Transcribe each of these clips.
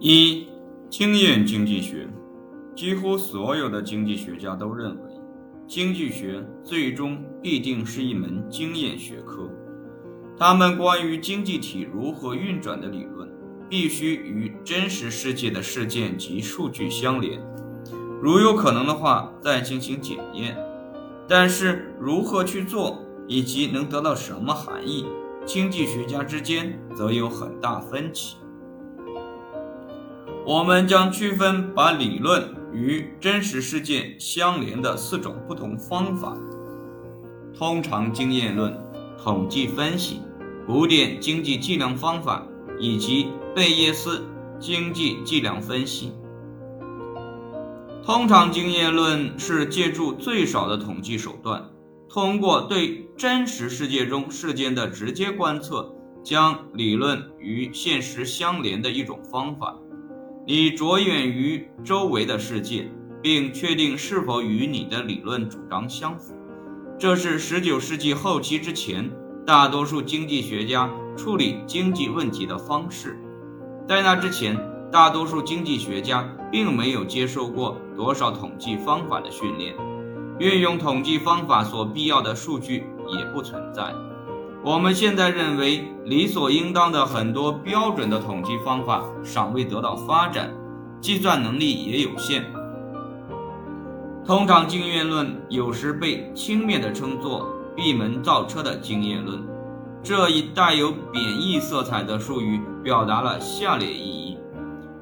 一、经验经济学，几乎所有的经济学家都认为，经济学最终必定是一门经验学科。他们关于经济体如何运转的理论，必须与真实世界的事件及数据相连，如有可能的话，再进行检验。但是，如何去做，以及能得到什么含义，经济学家之间则有很大分歧。我们将区分把理论与真实事件相连的四种不同方法：通常经验论、统计分析、古典经济计量方法以及贝叶斯经济计量分析。通常经验论是借助最少的统计手段，通过对真实世界中事件的直接观测，将理论与现实相连的一种方法。你着眼于周围的世界，并确定是否与你的理论主张相符。这是19世纪后期之前大多数经济学家处理经济问题的方式。在那之前，大多数经济学家并没有接受过多少统计方法的训练，运用统计方法所必要的数据也不存在。我们现在认为理所应当的很多标准的统计方法尚未得到发展，计算能力也有限。通常经验论有时被轻蔑地称作“闭门造车”的经验论。这一带有贬义色彩的术语表达了下列意义：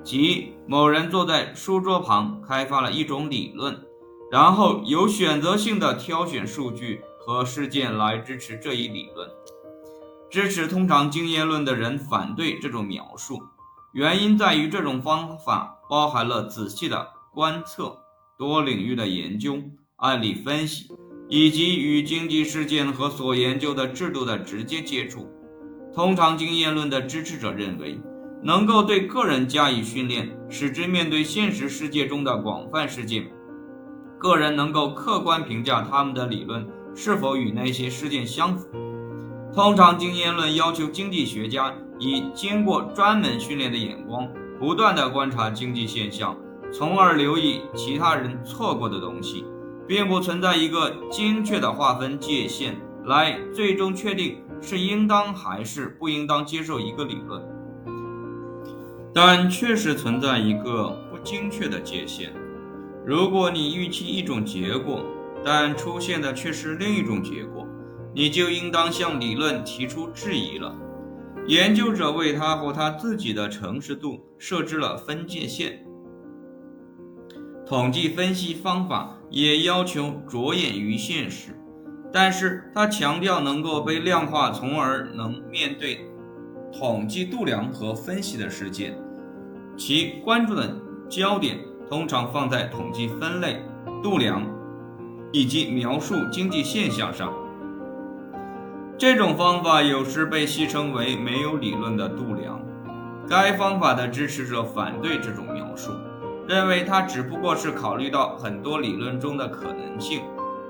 即某人坐在书桌旁开发了一种理论，然后有选择性地挑选数据。和事件来支持这一理论。支持通常经验论的人反对这种描述，原因在于这种方法包含了仔细的观测、多领域的研究、案例分析，以及与经济事件和所研究的制度的直接接触。通常经验论的支持者认为，能够对个人加以训练，使之面对现实世界中的广泛事件，个人能够客观评价他们的理论。是否与那些事件相符？通常经验论要求经济学家以经过专门训练的眼光，不断地观察经济现象，从而留意其他人错过的东西，并不存在一个精确的划分界限，来最终确定是应当还是不应当接受一个理论。但确实存在一个不精确的界限。如果你预期一种结果，但出现的却是另一种结果，你就应当向理论提出质疑了。研究者为他或他自己的诚实度设置了分界线。统计分析方法也要求着眼于现实，但是他强调能够被量化，从而能面对统计度量和分析的事件。其关注的焦点通常放在统计分类、度量。以及描述经济现象上，这种方法有时被戏称为没有理论的度量。该方法的支持者反对这种描述，认为它只不过是考虑到很多理论中的可能性，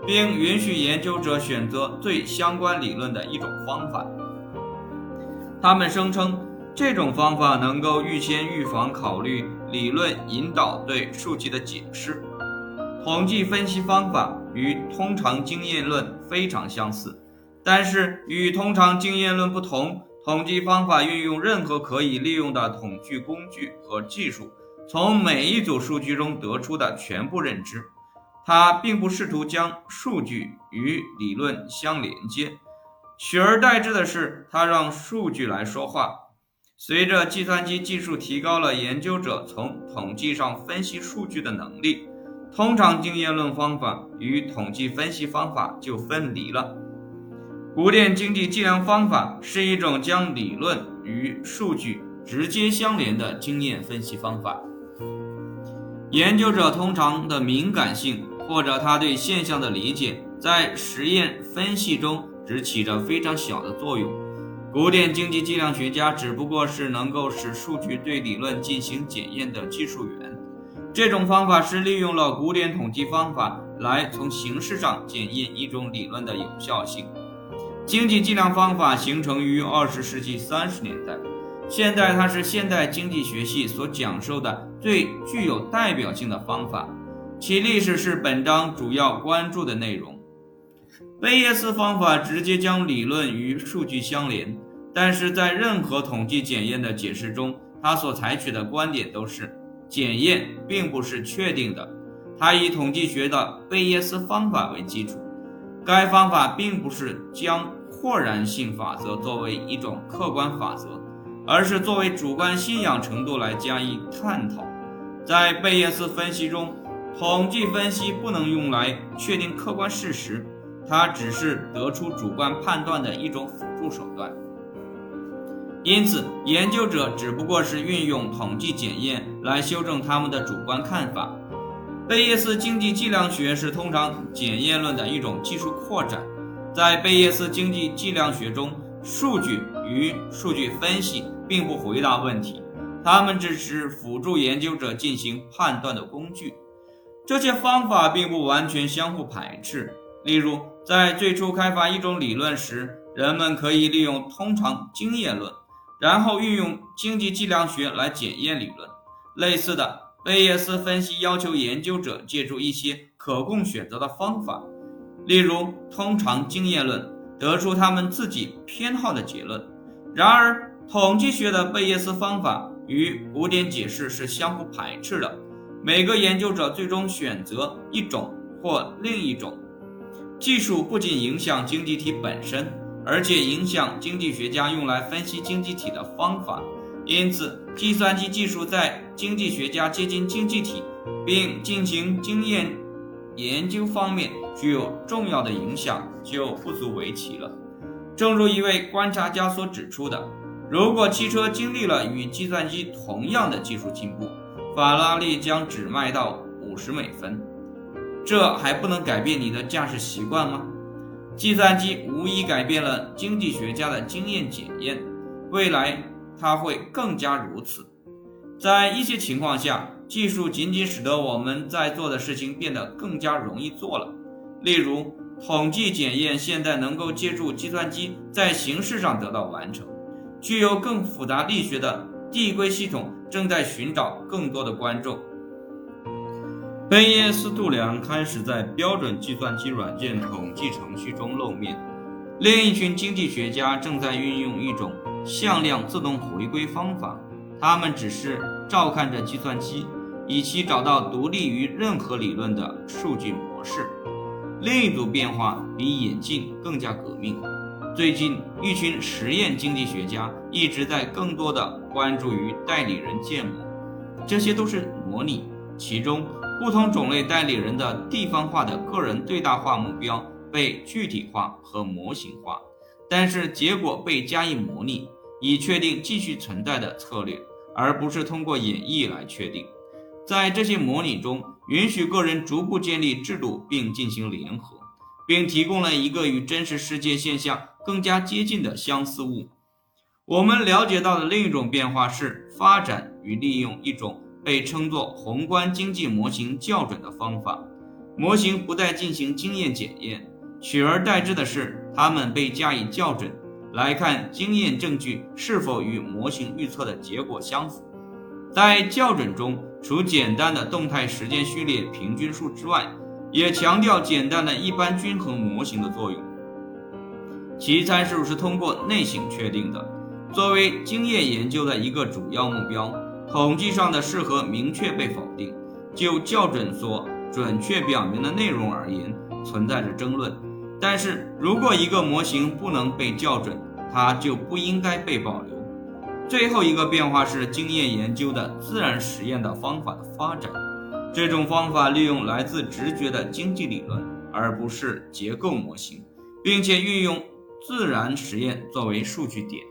并允许研究者选择最相关理论的一种方法。他们声称，这种方法能够预先预防考虑理论引导对数据的解释。统计分析方法与通常经验论非常相似，但是与通常经验论不同，统计方法运用任何可以利用的统计工具和技术，从每一组数据中得出的全部认知。它并不试图将数据与理论相连接，取而代之的是，它让数据来说话。随着计算机技术提高了研究者从统计上分析数据的能力。通常经验论方法与统计分析方法就分离了。古典经济计量方法是一种将理论与数据直接相连的经验分析方法。研究者通常的敏感性或者他对现象的理解，在实验分析中只起着非常小的作用。古典经济计量学家只不过是能够使数据对理论进行检验的技术员。这种方法是利用了古典统计方法来从形式上检验一种理论的有效性。经济计量方法形成于二十世纪三十年代，现在它是现代经济学系所讲授的最具有代表性的方法，其历史是本章主要关注的内容。贝叶斯方法直接将理论与数据相连，但是在任何统计检验的解释中，他所采取的观点都是检验并不是确定的。他以统计学的贝叶斯方法为基础，该方法并不是将豁然性法则作为一种客观法则。而是作为主观信仰程度来加以探讨。在贝叶斯分析中，统计分析不能用来确定客观事实，它只是得出主观判断的一种辅助手段。因此，研究者只不过是运用统计检验来修正他们的主观看法。贝叶斯经济计量学是通常检验论的一种技术扩展。在贝叶斯经济计量学中，数据与数据分析。并不回答问题，他们只是辅助研究者进行判断的工具。这些方法并不完全相互排斥。例如，在最初开发一种理论时，人们可以利用通常经验论，然后运用经济计量学来检验理论。类似的，贝叶斯分析要求研究者借助一些可供选择的方法，例如通常经验论，得出他们自己偏好的结论。然而，统计学的贝叶斯方法与古典解释是相互排斥的。每个研究者最终选择一种或另一种技术，不仅影响经济体本身，而且影响经济学家用来分析经济体的方法。因此，计算机技术在经济学家接近经济体并进行经验研究方面具有重要的影响，就不足为奇了。正如一位观察家所指出的。如果汽车经历了与计算机同样的技术进步，法拉利将只卖到五十美分。这还不能改变你的驾驶习惯吗？计算机无疑改变了经济学家的经验检验，未来它会更加如此。在一些情况下，技术仅仅使得我们在做的事情变得更加容易做了。例如，统计检验现在能够借助计算机在形式上得到完成。具有更复杂力学的递归系统正在寻找更多的观众。贝叶斯度量开始在标准计算机软件统计程序中露面。另一群经济学家正在运用一种向量自动回归方法，他们只是照看着计算机，以期找到独立于任何理论的数据模式。另一组变化比眼镜更加革命。最近，一群实验经济学家一直在更多的关注于代理人建模，这些都是模拟，其中不同种类代理人的地方化的个人最大化目标被具体化和模型化，但是结果被加以模拟，以确定继续存在的策略，而不是通过演绎来确定。在这些模拟中，允许个人逐步建立制度并进行联合，并提供了一个与真实世界现象。更加接近的相似物。我们了解到的另一种变化是发展与利用一种被称作宏观经济模型校准的方法。模型不再进行经验检验，取而代之的是它们被加以校准，来看经验证据是否与模型预测的结果相符。在校准中，除简单的动态时间序列平均数之外，也强调简单的一般均衡模型的作用。其参数是通过内省确定的。作为经验研究的一个主要目标，统计上的适合明确被否定。就校准所准确表明的内容而言，存在着争论。但是如果一个模型不能被校准，它就不应该被保留。最后一个变化是经验研究的自然实验的方法的发展。这种方法利用来自直觉的经济理论，而不是结构模型，并且运用。自然实验作为数据点。